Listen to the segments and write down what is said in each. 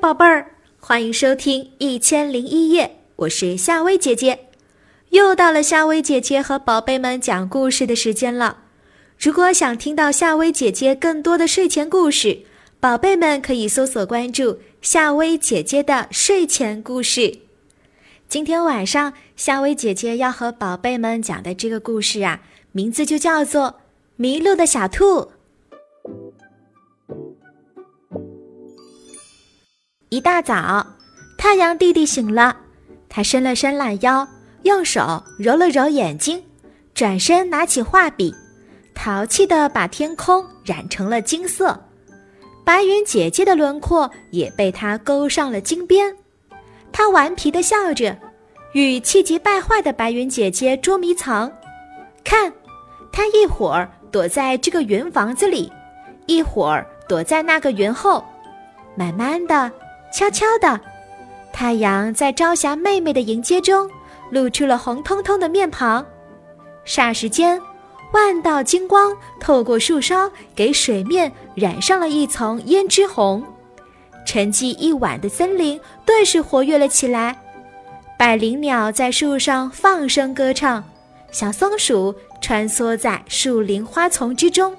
宝贝儿，欢迎收听《一千零一夜》，我是夏薇姐姐。又到了夏薇姐姐和宝贝们讲故事的时间了。如果想听到夏薇姐姐更多的睡前故事，宝贝们可以搜索关注夏薇姐姐的睡前故事。今天晚上，夏薇姐姐要和宝贝们讲的这个故事啊，名字就叫做《迷路的小兔》。一大早，太阳弟弟醒了，他伸了伸懒腰，用手揉了揉眼睛，转身拿起画笔，淘气地把天空染成了金色。白云姐姐的轮廓也被他勾上了金边。他顽皮地笑着，与气急败坏的白云姐姐捉迷藏。看，他一会儿躲在这个云房子里，一会儿躲在那个云后，慢慢的。悄悄的，太阳在朝霞妹妹的迎接中，露出了红彤彤的面庞。霎时间，万道金光透过树梢，给水面染上了一层胭脂红。沉寂一晚的森林顿时活跃了起来。百灵鸟在树上放声歌唱，小松鼠穿梭在树林花丛之中。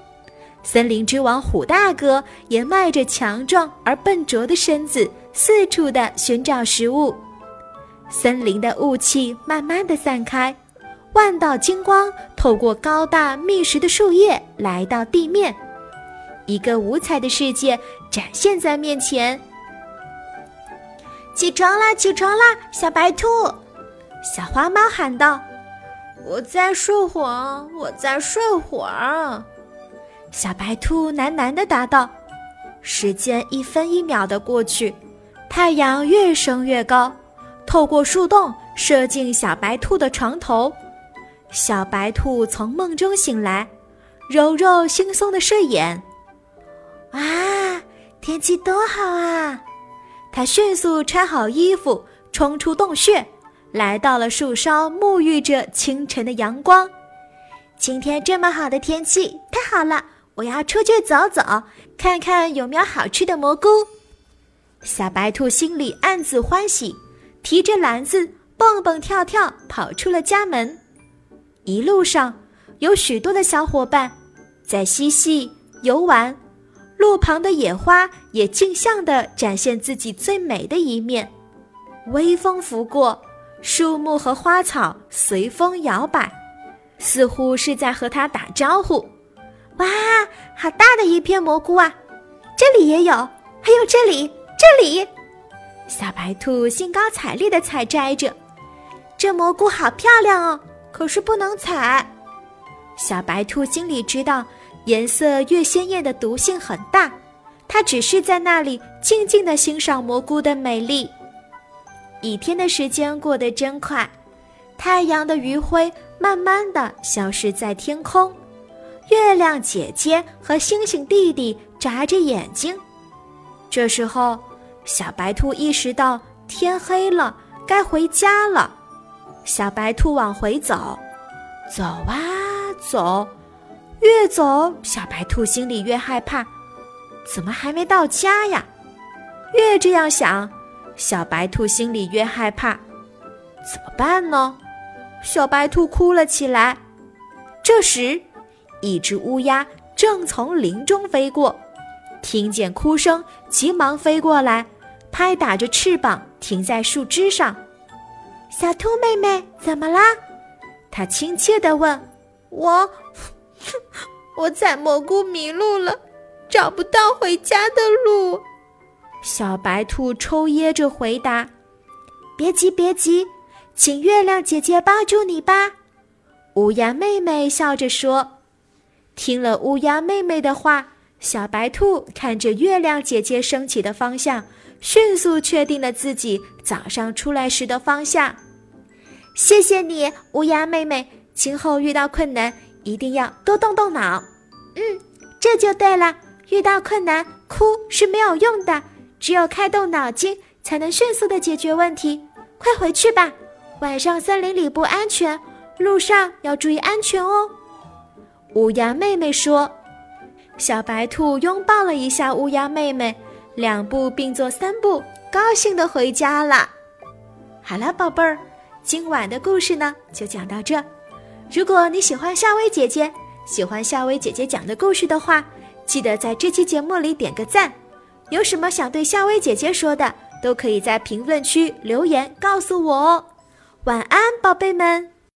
森林之王虎大哥也迈着强壮而笨拙的身子。四处的寻找食物，森林的雾气慢慢的散开，万道金光透过高大密实的树叶来到地面，一个五彩的世界展现在面前。起床啦，起床啦，小白兔！小花猫喊道：“我再睡会儿，我再睡会儿。”小白兔喃喃地答道。时间一分一秒的过去。太阳越升越高，透过树洞射进小白兔的床头。小白兔从梦中醒来，揉揉惺忪的睡眼。哇，天气多好啊！它迅速穿好衣服，冲出洞穴，来到了树梢，沐浴着清晨的阳光。今天这么好的天气，太好了！我要出去走走，看看有没有好吃的蘑菇。小白兔心里暗自欢喜，提着篮子蹦蹦跳跳跑出了家门。一路上，有许多的小伙伴在嬉戏游玩，路旁的野花也竞相地展现自己最美的一面。微风拂过，树木和花草随风摇摆，似乎是在和它打招呼。哇，好大的一片蘑菇啊！这里也有，还有这里。这里，小白兔兴高采烈地采摘着，这蘑菇好漂亮哦，可是不能采。小白兔心里知道，颜色越鲜艳的毒性很大，它只是在那里静静地欣赏蘑菇的美丽。一天的时间过得真快，太阳的余晖慢慢的消失在天空，月亮姐姐和星星弟弟眨着眼睛，这时候。小白兔意识到天黑了，该回家了。小白兔往回走，走啊走，越走小白兔心里越害怕，怎么还没到家呀？越这样想，小白兔心里越害怕，怎么办呢？小白兔哭了起来。这时，一只乌鸦正从林中飞过。听见哭声，急忙飞过来，拍打着翅膀停在树枝上。小兔妹妹，怎么啦？它亲切地问。我，我采蘑菇迷路了，找不到回家的路。小白兔抽噎着回答。别急，别急，请月亮姐姐帮助你吧。乌鸦妹妹笑着说。听了乌鸦妹妹的话。小白兔看着月亮姐姐升起的方向，迅速确定了自己早上出来时的方向。谢谢你，乌鸦妹妹。今后遇到困难一定要多动动脑。嗯，这就对了。遇到困难哭是没有用的，只有开动脑筋才能迅速的解决问题。快回去吧，晚上森林里不安全，路上要注意安全哦。乌鸦妹妹说。小白兔拥抱了一下乌鸦妹妹，两步并作三步，高兴的回家了。好了，宝贝儿，今晚的故事呢就讲到这。如果你喜欢夏薇姐姐，喜欢夏薇姐姐讲的故事的话，记得在这期节目里点个赞。有什么想对夏薇姐姐说的，都可以在评论区留言告诉我哦。晚安，宝贝们。